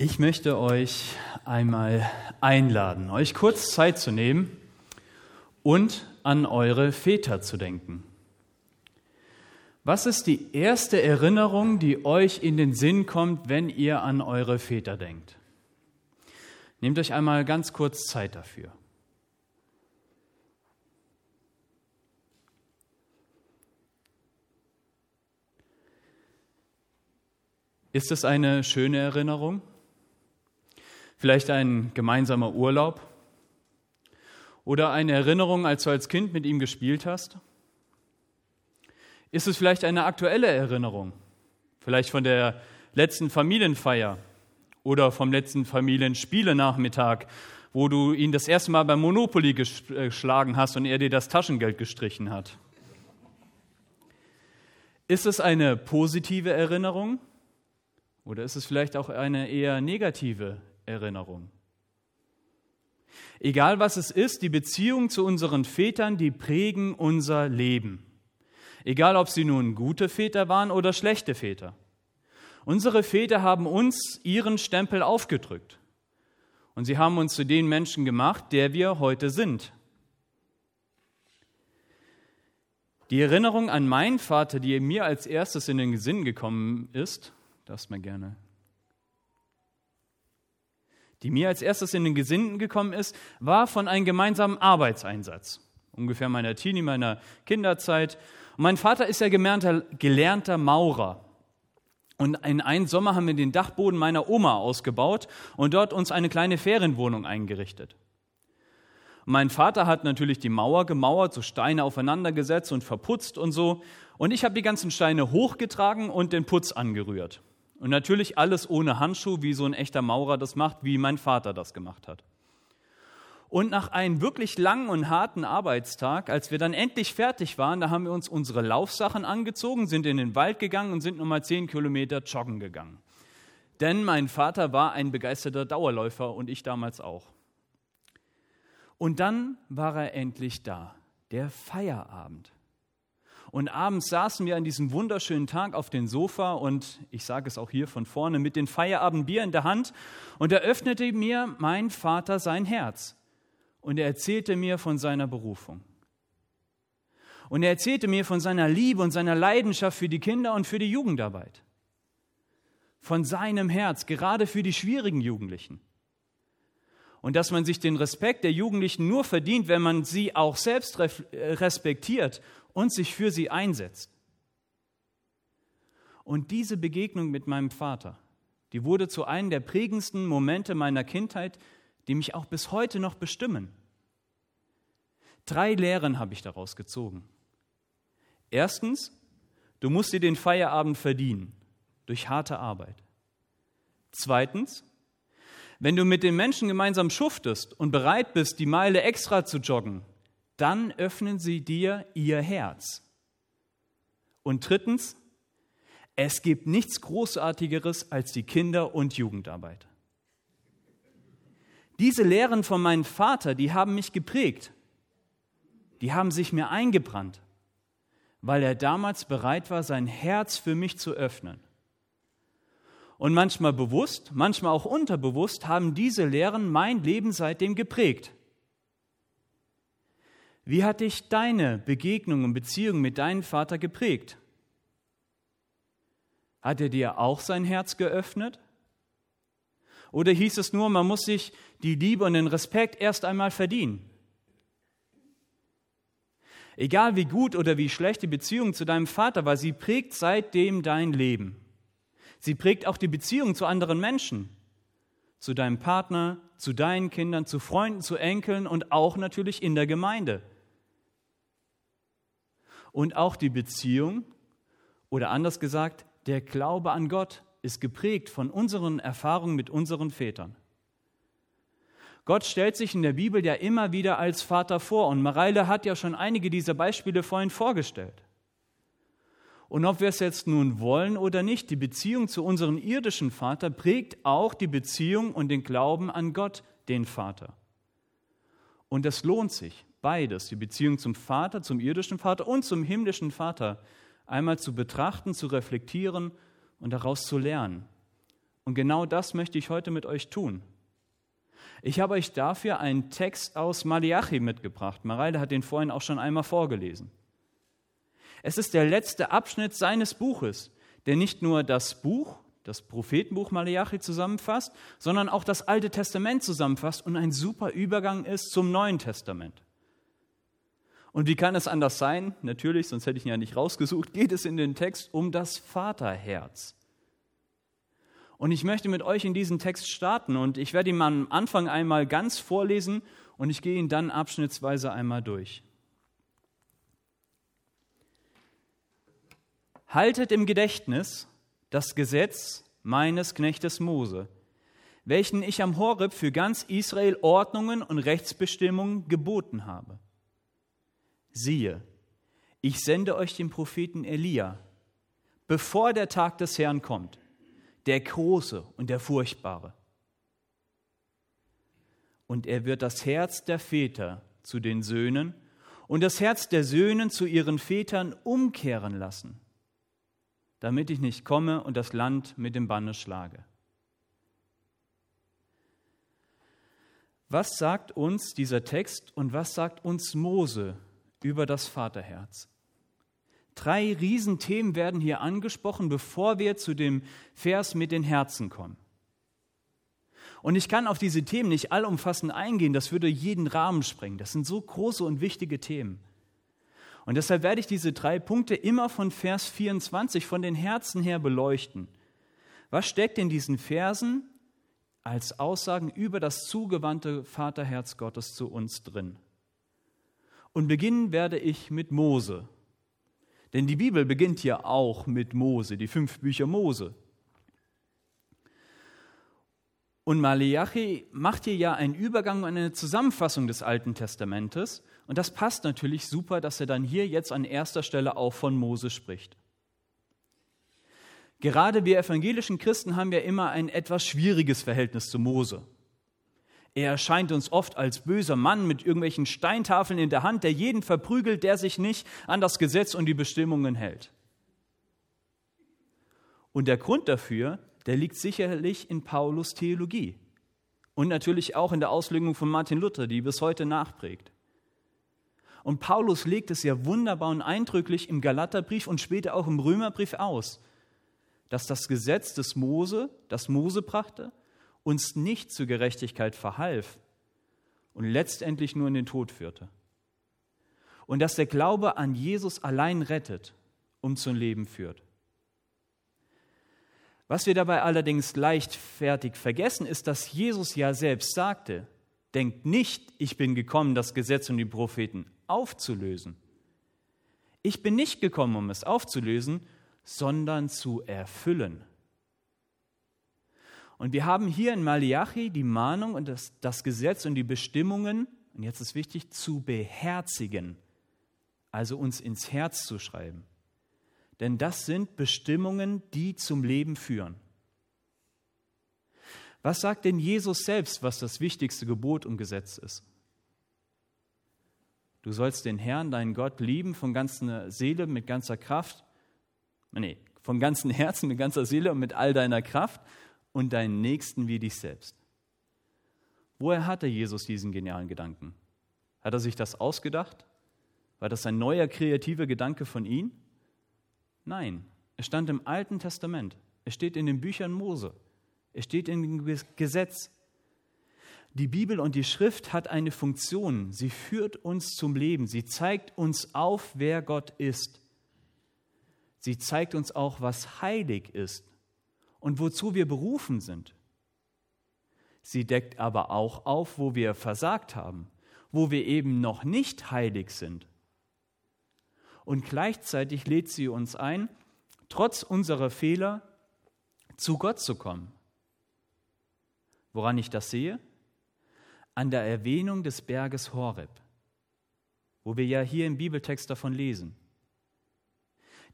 Ich möchte euch einmal einladen, euch kurz Zeit zu nehmen und an eure Väter zu denken. Was ist die erste Erinnerung, die euch in den Sinn kommt, wenn ihr an eure Väter denkt? Nehmt euch einmal ganz kurz Zeit dafür. Ist es eine schöne Erinnerung? Vielleicht ein gemeinsamer Urlaub? Oder eine Erinnerung, als du als Kind mit ihm gespielt hast? Ist es vielleicht eine aktuelle Erinnerung? Vielleicht von der letzten Familienfeier oder vom letzten Familienspielenachmittag, wo du ihn das erste Mal beim Monopoly geschlagen hast und er dir das Taschengeld gestrichen hat? Ist es eine positive Erinnerung oder ist es vielleicht auch eine eher negative Erinnerung? Egal was es ist, die Beziehungen zu unseren Vätern, die prägen unser Leben. Egal ob sie nun gute Väter waren oder schlechte Väter. Unsere Väter haben uns ihren Stempel aufgedrückt. Und sie haben uns zu den Menschen gemacht, der wir heute sind. Die Erinnerung an meinen Vater, die mir als erstes in den Sinn gekommen ist, darfst mal gerne. Die mir als erstes in den Gesinnten gekommen ist, war von einem gemeinsamen Arbeitseinsatz. Ungefähr meiner Teenie, meiner Kinderzeit. Und mein Vater ist ja gelernter, gelernter Maurer. Und in einem Sommer haben wir den Dachboden meiner Oma ausgebaut und dort uns eine kleine Ferienwohnung eingerichtet. Mein Vater hat natürlich die Mauer gemauert, so Steine aufeinander gesetzt und verputzt und so. Und ich habe die ganzen Steine hochgetragen und den Putz angerührt. Und natürlich alles ohne Handschuh, wie so ein echter Maurer das macht, wie mein Vater das gemacht hat. Und nach einem wirklich langen und harten Arbeitstag, als wir dann endlich fertig waren, da haben wir uns unsere Laufsachen angezogen, sind in den Wald gegangen und sind nochmal zehn Kilometer joggen gegangen. Denn mein Vater war ein begeisterter Dauerläufer und ich damals auch. Und dann war er endlich da, der Feierabend. Und abends saßen wir an diesem wunderschönen Tag auf dem Sofa und ich sage es auch hier von vorne mit dem Feierabendbier in der Hand und er öffnete mir mein Vater sein Herz und er erzählte mir von seiner Berufung. Und er erzählte mir von seiner Liebe und seiner Leidenschaft für die Kinder und für die Jugendarbeit. Von seinem Herz, gerade für die schwierigen Jugendlichen. Und dass man sich den Respekt der Jugendlichen nur verdient, wenn man sie auch selbst respektiert und sich für sie einsetzt. Und diese Begegnung mit meinem Vater, die wurde zu einem der prägendsten Momente meiner Kindheit, die mich auch bis heute noch bestimmen. Drei Lehren habe ich daraus gezogen. Erstens, du musst dir den Feierabend verdienen durch harte Arbeit. Zweitens, wenn du mit den Menschen gemeinsam schuftest und bereit bist, die Meile extra zu joggen, dann öffnen sie dir ihr Herz. Und drittens, es gibt nichts Großartigeres als die Kinder- und Jugendarbeit. Diese Lehren von meinem Vater, die haben mich geprägt. Die haben sich mir eingebrannt, weil er damals bereit war, sein Herz für mich zu öffnen. Und manchmal bewusst, manchmal auch unterbewusst haben diese Lehren mein Leben seitdem geprägt. Wie hat dich deine Begegnung und Beziehung mit deinem Vater geprägt? Hat er dir auch sein Herz geöffnet? Oder hieß es nur, man muss sich die Liebe und den Respekt erst einmal verdienen? Egal wie gut oder wie schlecht die Beziehung zu deinem Vater war, sie prägt seitdem dein Leben. Sie prägt auch die Beziehung zu anderen Menschen, zu deinem Partner, zu deinen Kindern, zu Freunden, zu Enkeln und auch natürlich in der Gemeinde und auch die Beziehung oder anders gesagt, der Glaube an Gott ist geprägt von unseren Erfahrungen mit unseren Vätern. Gott stellt sich in der Bibel ja immer wieder als Vater vor und Mareile hat ja schon einige dieser Beispiele vorhin vorgestellt. Und ob wir es jetzt nun wollen oder nicht, die Beziehung zu unserem irdischen Vater prägt auch die Beziehung und den Glauben an Gott, den Vater. Und das lohnt sich beides, die Beziehung zum Vater, zum irdischen Vater und zum himmlischen Vater, einmal zu betrachten, zu reflektieren und daraus zu lernen Und genau das möchte ich heute mit euch tun. Ich habe euch dafür einen Text aus Malachi mitgebracht. Mareile hat den vorhin auch schon einmal vorgelesen. Es ist der letzte Abschnitt seines Buches, der nicht nur das Buch, das Prophetenbuch Malachi zusammenfasst, sondern auch das Alte Testament zusammenfasst und ein super Übergang ist zum Neuen Testament. Und wie kann es anders sein? Natürlich, sonst hätte ich ihn ja nicht rausgesucht, geht es in den Text um das Vaterherz. Und ich möchte mit euch in diesen Text starten und ich werde ihn am Anfang einmal ganz vorlesen und ich gehe ihn dann abschnittsweise einmal durch. Haltet im Gedächtnis das Gesetz meines Knechtes Mose, welchen ich am Horeb für ganz Israel Ordnungen und Rechtsbestimmungen geboten habe. Siehe, ich sende euch den Propheten Elia, bevor der Tag des Herrn kommt, der große und der furchtbare. Und er wird das Herz der Väter zu den Söhnen und das Herz der Söhne zu ihren Vätern umkehren lassen damit ich nicht komme und das Land mit dem Banne schlage. Was sagt uns dieser Text und was sagt uns Mose über das Vaterherz? Drei Riesenthemen werden hier angesprochen, bevor wir zu dem Vers mit den Herzen kommen. Und ich kann auf diese Themen nicht allumfassend eingehen, das würde jeden Rahmen sprengen. Das sind so große und wichtige Themen. Und deshalb werde ich diese drei Punkte immer von Vers 24 von den Herzen her beleuchten. Was steckt in diesen Versen als Aussagen über das zugewandte Vaterherz Gottes zu uns drin? Und beginnen werde ich mit Mose. Denn die Bibel beginnt ja auch mit Mose, die fünf Bücher Mose. Und Maleachi macht hier ja einen Übergang und eine Zusammenfassung des Alten Testamentes. Und das passt natürlich super, dass er dann hier jetzt an erster Stelle auch von Mose spricht. Gerade wir evangelischen Christen haben ja immer ein etwas schwieriges Verhältnis zu Mose. Er erscheint uns oft als böser Mann mit irgendwelchen Steintafeln in der Hand, der jeden verprügelt, der sich nicht an das Gesetz und die Bestimmungen hält. Und der Grund dafür der liegt sicherlich in Paulus Theologie und natürlich auch in der Auslegung von Martin Luther, die bis heute nachprägt. Und Paulus legt es ja wunderbar und eindrücklich im Galaterbrief und später auch im Römerbrief aus, dass das Gesetz des Mose, das Mose brachte, uns nicht zur Gerechtigkeit verhalf und letztendlich nur in den Tod führte. Und dass der Glaube an Jesus allein rettet, um zum Leben führt. Was wir dabei allerdings leichtfertig vergessen, ist, dass Jesus ja selbst sagte, denkt nicht, ich bin gekommen, das Gesetz und die Propheten aufzulösen. Ich bin nicht gekommen, um es aufzulösen, sondern zu erfüllen. Und wir haben hier in Malachi die Mahnung und das, das Gesetz und die Bestimmungen, und jetzt ist wichtig, zu beherzigen, also uns ins Herz zu schreiben denn das sind Bestimmungen, die zum Leben führen. Was sagt denn Jesus selbst, was das wichtigste Gebot und Gesetz ist? Du sollst den Herrn, deinen Gott, lieben von ganzer Seele, mit ganzer Kraft, nee, von ganzem Herzen, mit ganzer Seele und mit all deiner Kraft und deinen Nächsten wie dich selbst. Woher hatte Jesus diesen genialen Gedanken? Hat er sich das ausgedacht? War das ein neuer kreativer Gedanke von ihm? Nein, es stand im Alten Testament. Es steht in den Büchern Mose. Es steht im Gesetz. Die Bibel und die Schrift hat eine Funktion. Sie führt uns zum Leben. Sie zeigt uns auf, wer Gott ist. Sie zeigt uns auch, was heilig ist und wozu wir berufen sind. Sie deckt aber auch auf, wo wir versagt haben, wo wir eben noch nicht heilig sind und gleichzeitig lädt sie uns ein, trotz unserer Fehler zu Gott zu kommen. Woran ich das sehe? An der Erwähnung des Berges Horeb, wo wir ja hier im Bibeltext davon lesen.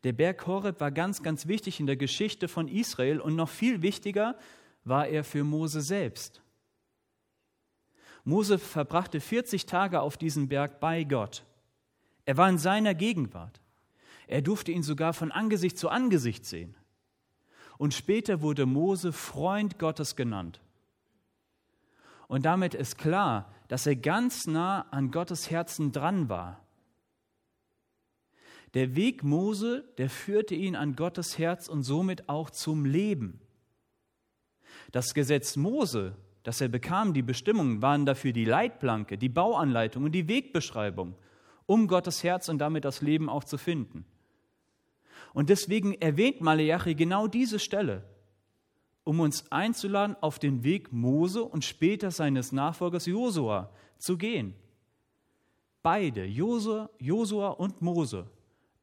Der Berg Horeb war ganz, ganz wichtig in der Geschichte von Israel und noch viel wichtiger war er für Mose selbst. Mose verbrachte 40 Tage auf diesem Berg bei Gott. Er war in seiner Gegenwart. Er durfte ihn sogar von Angesicht zu Angesicht sehen. Und später wurde Mose Freund Gottes genannt. Und damit ist klar, dass er ganz nah an Gottes Herzen dran war. Der Weg Mose, der führte ihn an Gottes Herz und somit auch zum Leben. Das Gesetz Mose, das er bekam, die Bestimmungen, waren dafür die Leitplanke, die Bauanleitung und die Wegbeschreibung, um Gottes Herz und damit das Leben auch zu finden. Und deswegen erwähnt Maleachi genau diese Stelle, um uns einzuladen, auf den Weg Mose und später seines Nachfolgers Josua zu gehen. Beide, Josua und Mose,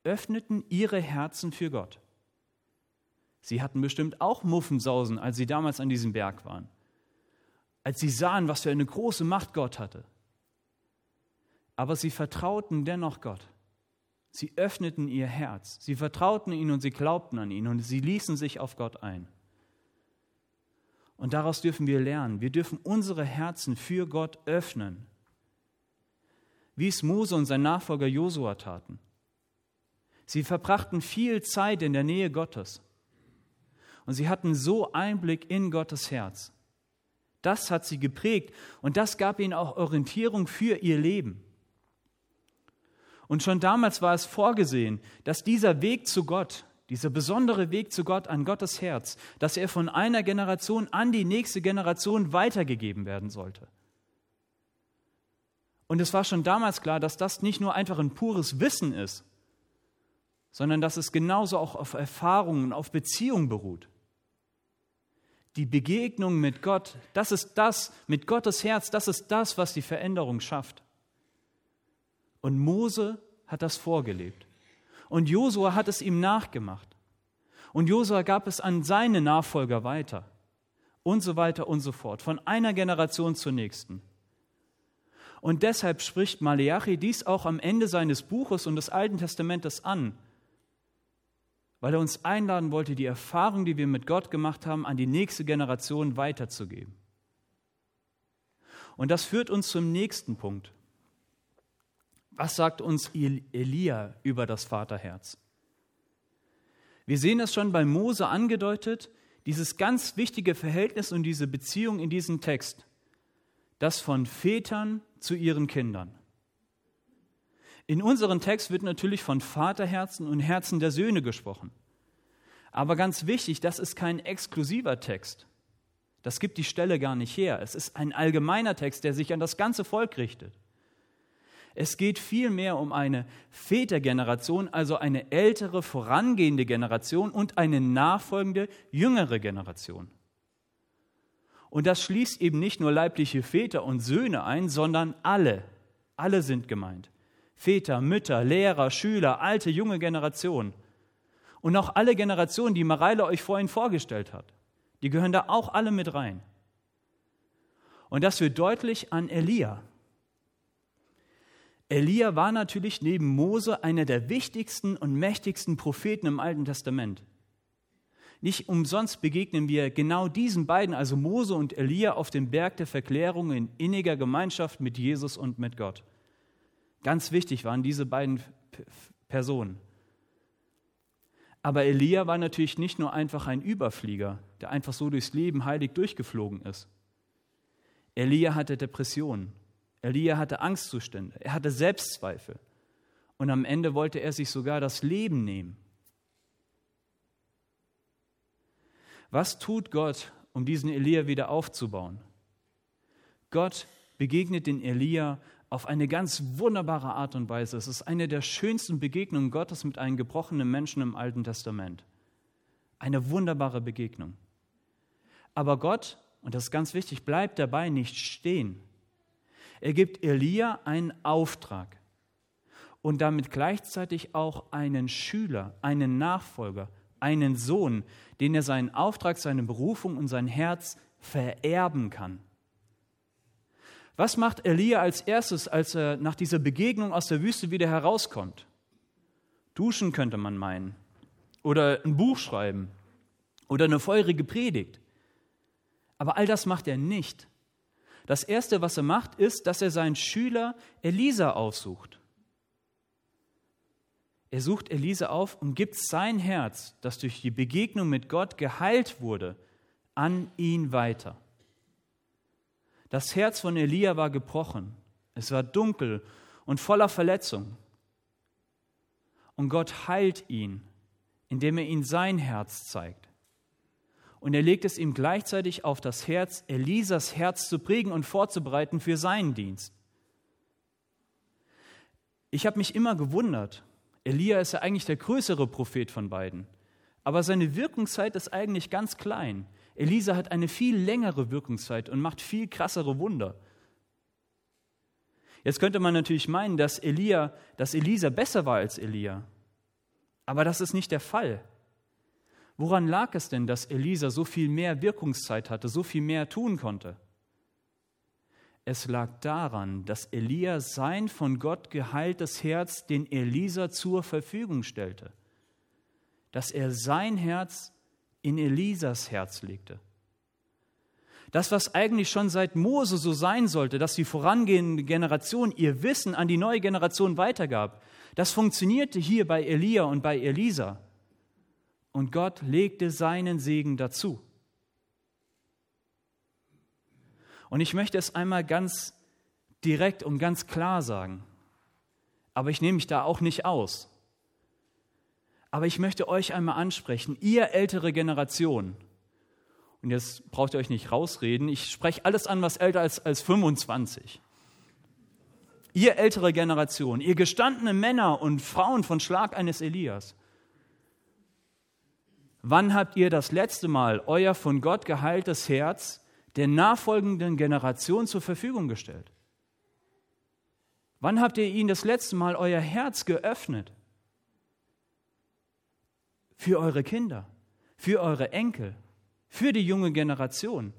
öffneten ihre Herzen für Gott. Sie hatten bestimmt auch Muffensausen, als sie damals an diesem Berg waren. Als sie sahen, was für eine große Macht Gott hatte. Aber sie vertrauten dennoch Gott. Sie öffneten ihr Herz. Sie vertrauten ihn und sie glaubten an ihn und sie ließen sich auf Gott ein. Und daraus dürfen wir lernen. Wir dürfen unsere Herzen für Gott öffnen. Wie es Mose und sein Nachfolger Josua taten. Sie verbrachten viel Zeit in der Nähe Gottes. Und sie hatten so Einblick in Gottes Herz. Das hat sie geprägt und das gab ihnen auch Orientierung für ihr Leben. Und schon damals war es vorgesehen, dass dieser Weg zu Gott, dieser besondere Weg zu Gott an Gottes Herz, dass er von einer Generation an die nächste Generation weitergegeben werden sollte. Und es war schon damals klar, dass das nicht nur einfach ein pures Wissen ist, sondern dass es genauso auch auf Erfahrungen, auf Beziehungen beruht. Die Begegnung mit Gott, das ist das, mit Gottes Herz, das ist das, was die Veränderung schafft. Und Mose hat das vorgelebt. Und Josua hat es ihm nachgemacht. Und Josua gab es an seine Nachfolger weiter. Und so weiter und so fort. Von einer Generation zur nächsten. Und deshalb spricht Maleachi dies auch am Ende seines Buches und des Alten Testamentes an weil er uns einladen wollte, die Erfahrung, die wir mit Gott gemacht haben, an die nächste Generation weiterzugeben. Und das führt uns zum nächsten Punkt. Was sagt uns Elia über das Vaterherz? Wir sehen es schon bei Mose angedeutet, dieses ganz wichtige Verhältnis und diese Beziehung in diesem Text, das von Vätern zu ihren Kindern. In unserem Text wird natürlich von Vaterherzen und Herzen der Söhne gesprochen. Aber ganz wichtig, das ist kein exklusiver Text. Das gibt die Stelle gar nicht her. Es ist ein allgemeiner Text, der sich an das ganze Volk richtet. Es geht vielmehr um eine Vätergeneration, also eine ältere, vorangehende Generation und eine nachfolgende, jüngere Generation. Und das schließt eben nicht nur leibliche Väter und Söhne ein, sondern alle. Alle sind gemeint. Väter, Mütter, Lehrer, Schüler, alte, junge Generation. Und auch alle Generationen, die Mareile euch vorhin vorgestellt hat, die gehören da auch alle mit rein. Und das wird deutlich an Elia. Elia war natürlich neben Mose einer der wichtigsten und mächtigsten Propheten im Alten Testament. Nicht umsonst begegnen wir genau diesen beiden, also Mose und Elia, auf dem Berg der Verklärung in inniger Gemeinschaft mit Jesus und mit Gott. Ganz wichtig waren diese beiden Personen. Aber Elia war natürlich nicht nur einfach ein Überflieger, der einfach so durchs Leben heilig durchgeflogen ist. Elia hatte Depressionen. Elia hatte Angstzustände. Er hatte Selbstzweifel. Und am Ende wollte er sich sogar das Leben nehmen. Was tut Gott, um diesen Elia wieder aufzubauen? Gott begegnet den Elia auf eine ganz wunderbare Art und Weise. Es ist eine der schönsten Begegnungen Gottes mit einem gebrochenen Menschen im Alten Testament. Eine wunderbare Begegnung. Aber Gott, und das ist ganz wichtig, bleibt dabei nicht stehen. Er gibt Elia einen Auftrag und damit gleichzeitig auch einen Schüler, einen Nachfolger, einen Sohn, den er seinen Auftrag, seine Berufung und sein Herz vererben kann. Was macht Elia als erstes, als er nach dieser Begegnung aus der Wüste wieder herauskommt? Duschen könnte man meinen. Oder ein Buch schreiben. Oder eine feurige Predigt. Aber all das macht er nicht. Das Erste, was er macht, ist, dass er seinen Schüler Elisa aussucht. Er sucht Elisa auf und gibt sein Herz, das durch die Begegnung mit Gott geheilt wurde, an ihn weiter. Das Herz von Elia war gebrochen. Es war dunkel und voller Verletzung. Und Gott heilt ihn, indem er ihm sein Herz zeigt. Und er legt es ihm gleichzeitig auf das Herz, Elisas Herz zu prägen und vorzubereiten für seinen Dienst. Ich habe mich immer gewundert, Elia ist ja eigentlich der größere Prophet von beiden. Aber seine Wirkungszeit ist eigentlich ganz klein. Elisa hat eine viel längere Wirkungszeit und macht viel krassere Wunder. Jetzt könnte man natürlich meinen, dass Elia, dass Elisa besser war als Elia. Aber das ist nicht der Fall. Woran lag es denn, dass Elisa so viel mehr Wirkungszeit hatte, so viel mehr tun konnte? Es lag daran, dass Elia sein von Gott geheiltes Herz den Elisa zur Verfügung stellte. Dass er sein Herz in Elisas Herz legte. Das, was eigentlich schon seit Mose so sein sollte, dass die vorangehende Generation ihr Wissen an die neue Generation weitergab, das funktionierte hier bei Elia und bei Elisa. Und Gott legte seinen Segen dazu. Und ich möchte es einmal ganz direkt und ganz klar sagen. Aber ich nehme mich da auch nicht aus. Aber ich möchte euch einmal ansprechen, ihr ältere Generation. Und jetzt braucht ihr euch nicht rausreden. Ich spreche alles an, was älter als, als 25. Ihr ältere Generation, ihr gestandene Männer und Frauen von Schlag eines Elias. Wann habt ihr das letzte Mal euer von Gott geheiltes Herz der nachfolgenden Generation zur Verfügung gestellt? Wann habt ihr ihnen das letzte Mal euer Herz geöffnet? Für eure Kinder, für eure Enkel, für die junge Generation.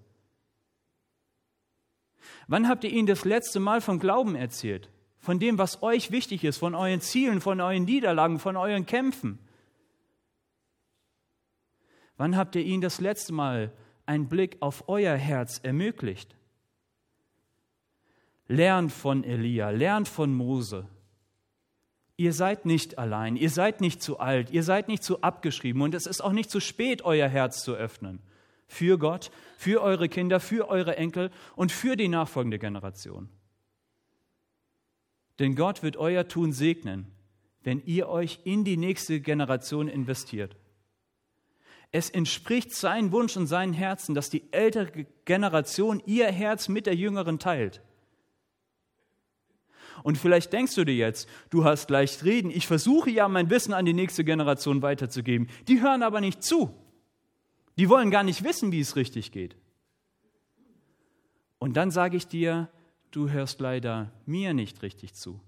Wann habt ihr ihnen das letzte Mal vom Glauben erzählt? Von dem, was euch wichtig ist, von euren Zielen, von euren Niederlagen, von euren Kämpfen? Wann habt ihr ihnen das letzte Mal einen Blick auf euer Herz ermöglicht. Lernt von Elia, lernt von Mose. Ihr seid nicht allein, ihr seid nicht zu alt, ihr seid nicht zu abgeschrieben und es ist auch nicht zu spät, euer Herz zu öffnen. Für Gott, für eure Kinder, für eure Enkel und für die nachfolgende Generation. Denn Gott wird euer Tun segnen, wenn ihr euch in die nächste Generation investiert. Es entspricht seinem Wunsch und seinem Herzen, dass die ältere Generation ihr Herz mit der jüngeren teilt. Und vielleicht denkst du dir jetzt, du hast leicht reden, ich versuche ja mein Wissen an die nächste Generation weiterzugeben. Die hören aber nicht zu. Die wollen gar nicht wissen, wie es richtig geht. Und dann sage ich dir, du hörst leider mir nicht richtig zu.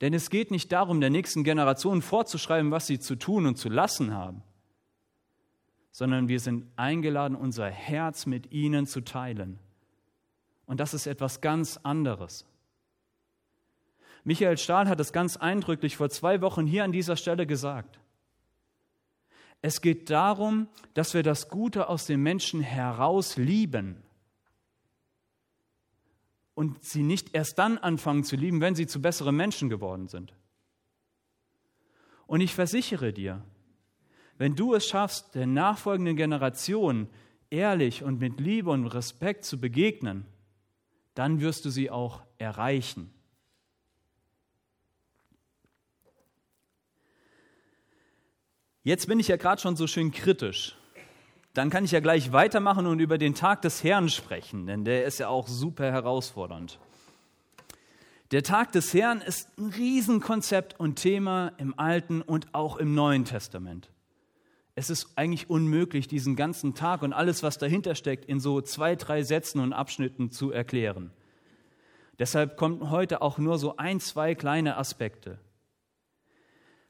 Denn es geht nicht darum, der nächsten Generation vorzuschreiben, was sie zu tun und zu lassen haben sondern wir sind eingeladen, unser Herz mit ihnen zu teilen. Und das ist etwas ganz anderes. Michael Stahl hat es ganz eindrücklich vor zwei Wochen hier an dieser Stelle gesagt. Es geht darum, dass wir das Gute aus den Menschen heraus lieben und sie nicht erst dann anfangen zu lieben, wenn sie zu besseren Menschen geworden sind. Und ich versichere dir, wenn du es schaffst, der nachfolgenden Generation ehrlich und mit Liebe und Respekt zu begegnen, dann wirst du sie auch erreichen. Jetzt bin ich ja gerade schon so schön kritisch. Dann kann ich ja gleich weitermachen und über den Tag des Herrn sprechen, denn der ist ja auch super herausfordernd. Der Tag des Herrn ist ein Riesenkonzept und Thema im Alten und auch im Neuen Testament. Es ist eigentlich unmöglich, diesen ganzen Tag und alles, was dahinter steckt, in so zwei, drei Sätzen und Abschnitten zu erklären. Deshalb kommen heute auch nur so ein, zwei kleine Aspekte.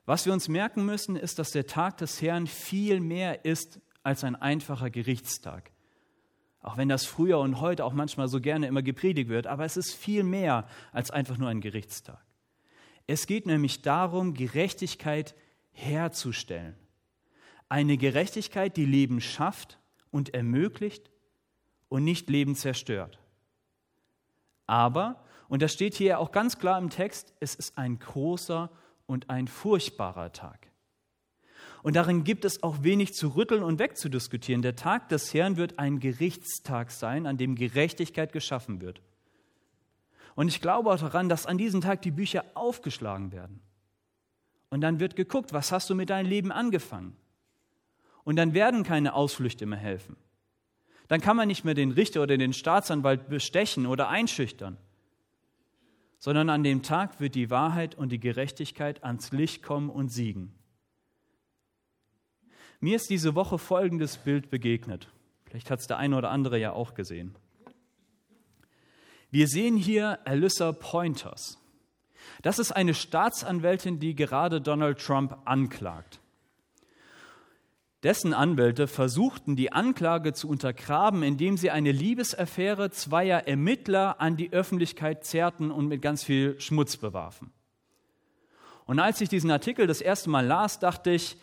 Was wir uns merken müssen, ist, dass der Tag des Herrn viel mehr ist als ein einfacher Gerichtstag. Auch wenn das früher und heute auch manchmal so gerne immer gepredigt wird, aber es ist viel mehr als einfach nur ein Gerichtstag. Es geht nämlich darum, Gerechtigkeit herzustellen. Eine Gerechtigkeit, die Leben schafft und ermöglicht und nicht Leben zerstört. Aber, und das steht hier auch ganz klar im Text, es ist ein großer und ein furchtbarer Tag. Und darin gibt es auch wenig zu rütteln und wegzudiskutieren. Der Tag des Herrn wird ein Gerichtstag sein, an dem Gerechtigkeit geschaffen wird. Und ich glaube auch daran, dass an diesem Tag die Bücher aufgeschlagen werden. Und dann wird geguckt, was hast du mit deinem Leben angefangen? Und dann werden keine Ausflüchte mehr helfen. Dann kann man nicht mehr den Richter oder den Staatsanwalt bestechen oder einschüchtern, sondern an dem Tag wird die Wahrheit und die Gerechtigkeit ans Licht kommen und siegen. Mir ist diese Woche folgendes Bild begegnet. Vielleicht hat es der eine oder andere ja auch gesehen. Wir sehen hier Alyssa Pointers. Das ist eine Staatsanwältin, die gerade Donald Trump anklagt. Dessen Anwälte versuchten, die Anklage zu untergraben, indem sie eine Liebesaffäre zweier Ermittler an die Öffentlichkeit zerrten und mit ganz viel Schmutz bewarfen. Und als ich diesen Artikel das erste Mal las, dachte ich,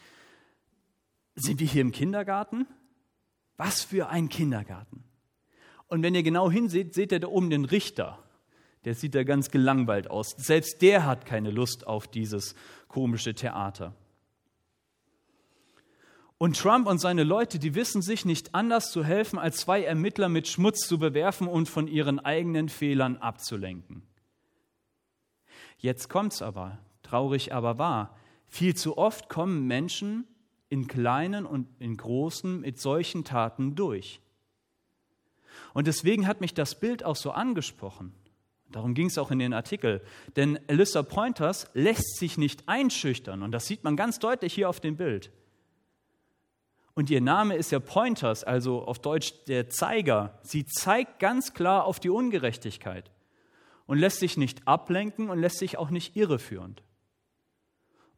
sind wir hier im Kindergarten? Was für ein Kindergarten. Und wenn ihr genau hinseht, seht ihr da oben den Richter. Der sieht da ganz gelangweilt aus. Selbst der hat keine Lust auf dieses komische Theater. Und Trump und seine Leute, die wissen sich nicht anders zu helfen, als zwei Ermittler mit Schmutz zu bewerfen und von ihren eigenen Fehlern abzulenken. Jetzt kommt's aber, traurig aber wahr. Viel zu oft kommen Menschen in kleinen und in großen mit solchen Taten durch. Und deswegen hat mich das Bild auch so angesprochen. Darum ging es auch in den Artikel. Denn Alyssa Pointers lässt sich nicht einschüchtern. Und das sieht man ganz deutlich hier auf dem Bild. Und ihr Name ist ja Pointers, also auf Deutsch der Zeiger. Sie zeigt ganz klar auf die Ungerechtigkeit und lässt sich nicht ablenken und lässt sich auch nicht irreführend.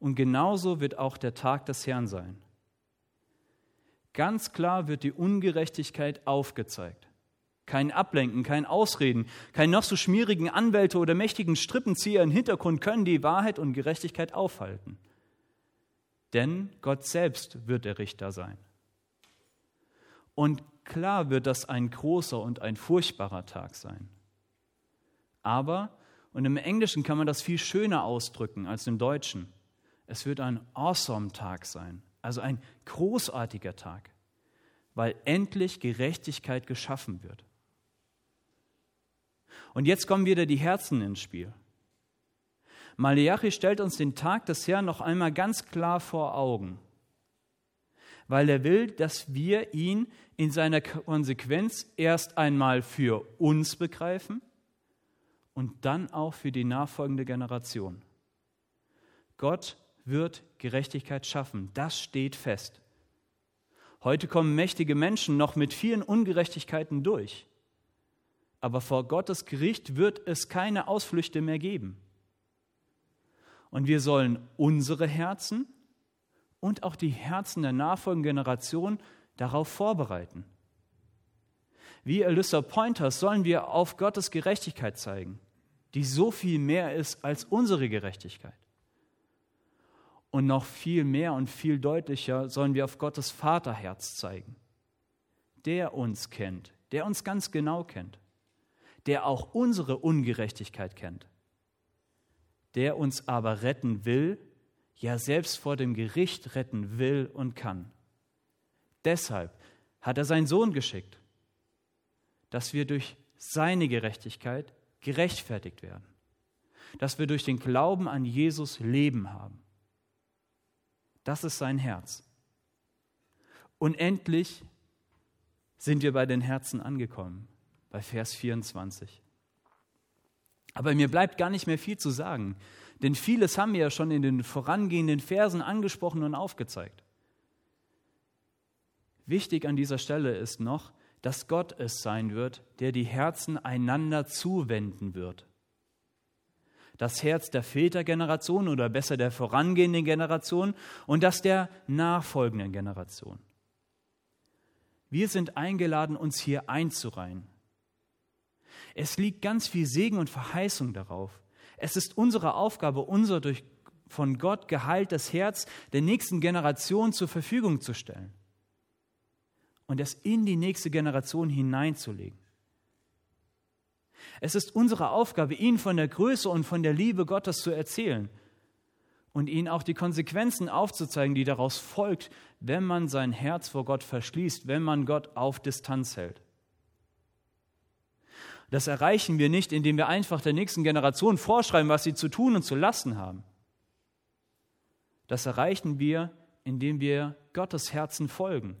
Und genauso wird auch der Tag des Herrn sein. Ganz klar wird die Ungerechtigkeit aufgezeigt. Kein Ablenken, kein Ausreden, kein noch so schmierigen Anwälte oder mächtigen Strippenzieher im Hintergrund können die Wahrheit und Gerechtigkeit aufhalten. Denn Gott selbst wird der Richter sein. Und klar wird das ein großer und ein furchtbarer Tag sein. Aber, und im Englischen kann man das viel schöner ausdrücken als im Deutschen, es wird ein awesome Tag sein. Also ein großartiger Tag, weil endlich Gerechtigkeit geschaffen wird. Und jetzt kommen wieder die Herzen ins Spiel. Malachi stellt uns den Tag des Herrn noch einmal ganz klar vor Augen, weil er will, dass wir ihn in seiner Konsequenz erst einmal für uns begreifen und dann auch für die nachfolgende Generation. Gott wird Gerechtigkeit schaffen. Das steht fest. Heute kommen mächtige Menschen noch mit vielen Ungerechtigkeiten durch. Aber vor Gottes Gericht wird es keine Ausflüchte mehr geben. Und wir sollen unsere Herzen und auch die Herzen der nachfolgenden Generation darauf vorbereiten. Wie Alyssa Pointers sollen wir auf Gottes Gerechtigkeit zeigen, die so viel mehr ist als unsere Gerechtigkeit. Und noch viel mehr und viel deutlicher sollen wir auf Gottes Vaterherz zeigen, der uns kennt, der uns ganz genau kennt, der auch unsere Ungerechtigkeit kennt, der uns aber retten will, ja selbst vor dem Gericht retten will und kann. Deshalb hat er seinen Sohn geschickt, dass wir durch seine Gerechtigkeit gerechtfertigt werden, dass wir durch den Glauben an Jesus Leben haben. Das ist sein Herz. Und endlich sind wir bei den Herzen angekommen, bei Vers 24. Aber mir bleibt gar nicht mehr viel zu sagen, denn vieles haben wir ja schon in den vorangehenden Versen angesprochen und aufgezeigt. Wichtig an dieser Stelle ist noch, dass Gott es sein wird, der die Herzen einander zuwenden wird das Herz der Vätergeneration oder besser der vorangehenden Generation und das der nachfolgenden Generation. Wir sind eingeladen, uns hier einzureihen. Es liegt ganz viel Segen und Verheißung darauf. Es ist unsere Aufgabe, unser durch von Gott geheiltes Herz der nächsten Generation zur Verfügung zu stellen und es in die nächste Generation hineinzulegen. Es ist unsere Aufgabe, ihnen von der Größe und von der Liebe Gottes zu erzählen und ihnen auch die Konsequenzen aufzuzeigen, die daraus folgt, wenn man sein Herz vor Gott verschließt, wenn man Gott auf Distanz hält. Das erreichen wir nicht, indem wir einfach der nächsten Generation vorschreiben, was sie zu tun und zu lassen haben. Das erreichen wir, indem wir Gottes Herzen folgen.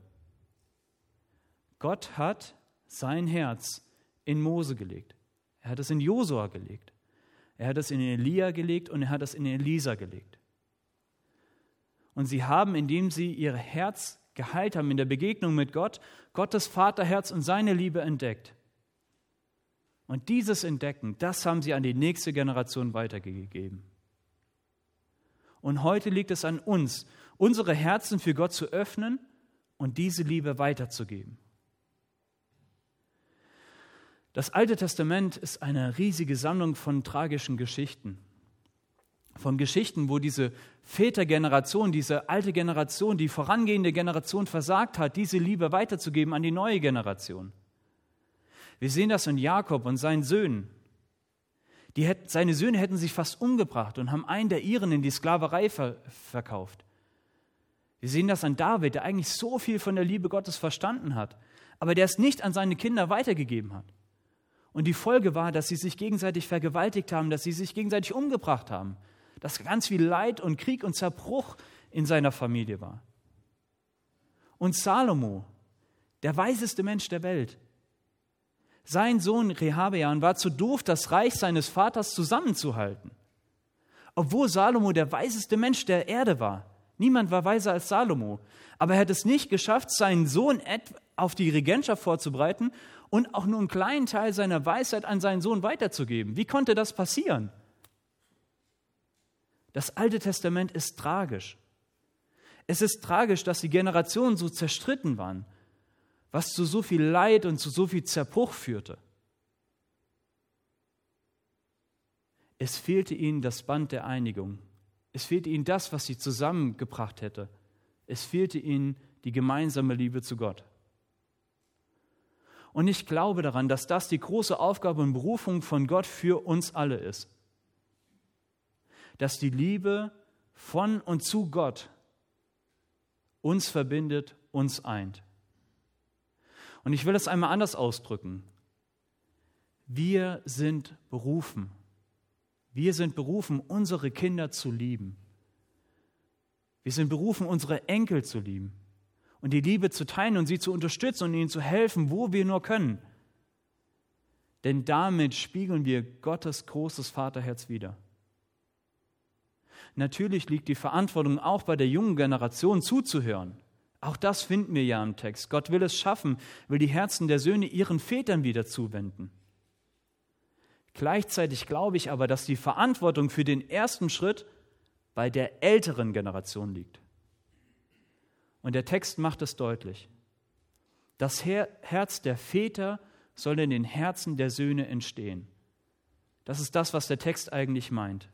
Gott hat sein Herz in Mose gelegt. Er hat es in Josua gelegt. Er hat es in Elia gelegt und er hat es in Elisa gelegt. Und sie haben, indem sie ihr Herz geheilt haben in der Begegnung mit Gott, Gottes Vaterherz und seine Liebe entdeckt. Und dieses Entdecken, das haben sie an die nächste Generation weitergegeben. Und heute liegt es an uns, unsere Herzen für Gott zu öffnen und diese Liebe weiterzugeben. Das Alte Testament ist eine riesige Sammlung von tragischen Geschichten. Von Geschichten, wo diese Vätergeneration, diese alte Generation, die vorangehende Generation versagt hat, diese Liebe weiterzugeben an die neue Generation. Wir sehen das in Jakob und seinen Söhnen. Die hätten, seine Söhne hätten sich fast umgebracht und haben einen der ihren in die Sklaverei ver, verkauft. Wir sehen das an David, der eigentlich so viel von der Liebe Gottes verstanden hat, aber der es nicht an seine Kinder weitergegeben hat. Und die Folge war, dass sie sich gegenseitig vergewaltigt haben, dass sie sich gegenseitig umgebracht haben, dass ganz viel Leid und Krieg und Zerbruch in seiner Familie war. Und Salomo, der weiseste Mensch der Welt, sein Sohn Rehabean war zu doof, das Reich seines Vaters zusammenzuhalten. Obwohl Salomo der weiseste Mensch der Erde war. Niemand war weiser als Salomo. Aber er hat es nicht geschafft, seinen Sohn auf die Regentschaft vorzubereiten und auch nur einen kleinen Teil seiner Weisheit an seinen Sohn weiterzugeben. Wie konnte das passieren? Das Alte Testament ist tragisch. Es ist tragisch, dass die Generationen so zerstritten waren was zu so viel Leid und zu so viel Zerbruch führte. Es fehlte ihnen das Band der Einigung. Es fehlte ihnen das, was sie zusammengebracht hätte. Es fehlte ihnen die gemeinsame Liebe zu Gott. Und ich glaube daran, dass das die große Aufgabe und Berufung von Gott für uns alle ist. Dass die Liebe von und zu Gott uns verbindet, uns eint. Und ich will es einmal anders ausdrücken. Wir sind berufen. Wir sind berufen, unsere Kinder zu lieben. Wir sind berufen, unsere Enkel zu lieben und die Liebe zu teilen und sie zu unterstützen und ihnen zu helfen, wo wir nur können. Denn damit spiegeln wir Gottes großes Vaterherz wider. Natürlich liegt die Verantwortung auch bei der jungen Generation zuzuhören. Auch das finden wir ja im Text. Gott will es schaffen, will die Herzen der Söhne ihren Vätern wieder zuwenden. Gleichzeitig glaube ich aber, dass die Verantwortung für den ersten Schritt bei der älteren Generation liegt. Und der Text macht es deutlich. Das Herz der Väter soll in den Herzen der Söhne entstehen. Das ist das, was der Text eigentlich meint.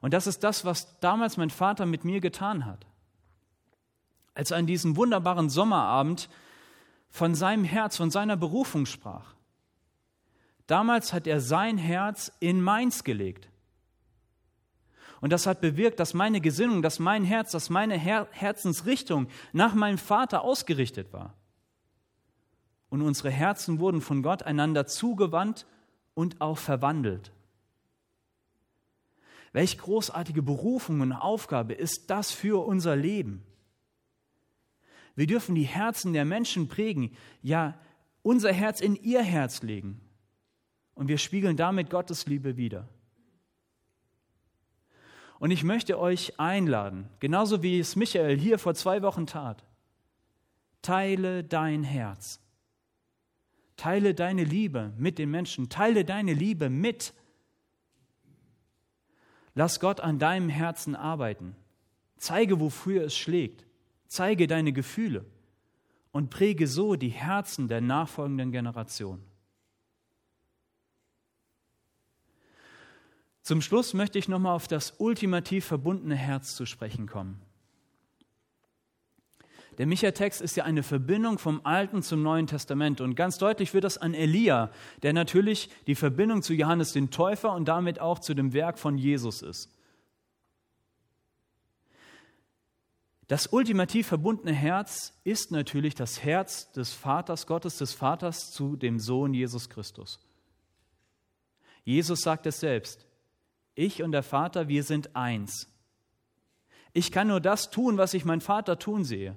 Und das ist das, was damals mein Vater mit mir getan hat als er an diesem wunderbaren Sommerabend von seinem Herz, von seiner Berufung sprach. Damals hat er sein Herz in meins gelegt. Und das hat bewirkt, dass meine Gesinnung, dass mein Herz, dass meine Her Herzensrichtung nach meinem Vater ausgerichtet war. Und unsere Herzen wurden von Gott einander zugewandt und auch verwandelt. Welch großartige Berufung und Aufgabe ist das für unser Leben? Wir dürfen die Herzen der Menschen prägen, ja unser Herz in ihr Herz legen. Und wir spiegeln damit Gottes Liebe wider. Und ich möchte euch einladen, genauso wie es Michael hier vor zwei Wochen tat, teile dein Herz. Teile deine Liebe mit den Menschen. Teile deine Liebe mit. Lass Gott an deinem Herzen arbeiten. Zeige, wofür es schlägt. Zeige deine Gefühle und präge so die Herzen der nachfolgenden Generation. Zum Schluss möchte ich nochmal auf das ultimativ verbundene Herz zu sprechen kommen. Der Micha-Text ist ja eine Verbindung vom Alten zum Neuen Testament und ganz deutlich wird das an Elia, der natürlich die Verbindung zu Johannes den Täufer und damit auch zu dem Werk von Jesus ist. Das ultimativ verbundene Herz ist natürlich das Herz des Vaters Gottes, des Vaters zu dem Sohn Jesus Christus. Jesus sagt es selbst. Ich und der Vater, wir sind eins. Ich kann nur das tun, was ich mein Vater tun sehe.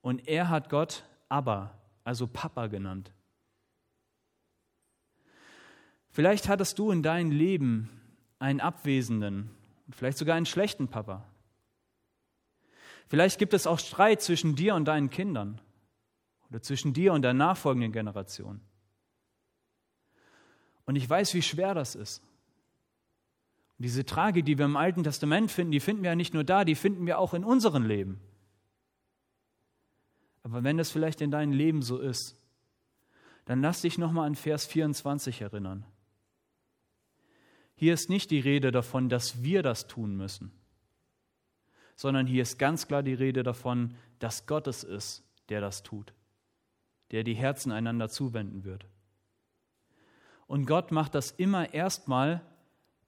Und er hat Gott Abba, also Papa genannt. Vielleicht hattest du in deinem Leben einen abwesenden vielleicht sogar einen schlechten Papa. Vielleicht gibt es auch Streit zwischen dir und deinen Kindern oder zwischen dir und der nachfolgenden Generation. Und ich weiß, wie schwer das ist. Und diese Tragik, die wir im Alten Testament finden, die finden wir ja nicht nur da, die finden wir auch in unserem Leben. Aber wenn das vielleicht in deinem Leben so ist, dann lass dich nochmal an Vers 24 erinnern. Hier ist nicht die Rede davon, dass wir das tun müssen sondern hier ist ganz klar die Rede davon, dass Gott es ist, der das tut, der die Herzen einander zuwenden wird. Und Gott macht das immer erstmal,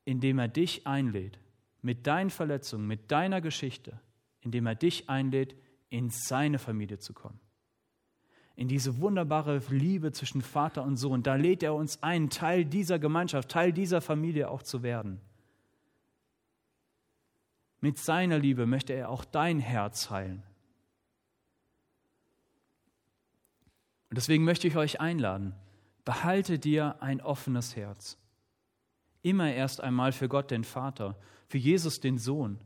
indem er dich einlädt, mit deinen Verletzungen, mit deiner Geschichte, indem er dich einlädt, in seine Familie zu kommen. In diese wunderbare Liebe zwischen Vater und Sohn. Da lädt er uns ein, Teil dieser Gemeinschaft, Teil dieser Familie auch zu werden. Mit seiner Liebe möchte er auch dein Herz heilen. Und deswegen möchte ich euch einladen, behalte dir ein offenes Herz. Immer erst einmal für Gott den Vater, für Jesus den Sohn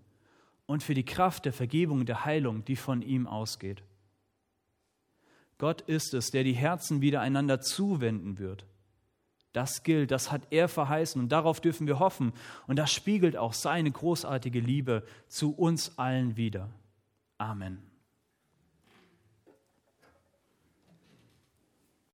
und für die Kraft der Vergebung, der Heilung, die von ihm ausgeht. Gott ist es, der die Herzen wieder einander zuwenden wird. Das gilt, das hat er verheißen und darauf dürfen wir hoffen. Und das spiegelt auch seine großartige Liebe zu uns allen wider. Amen.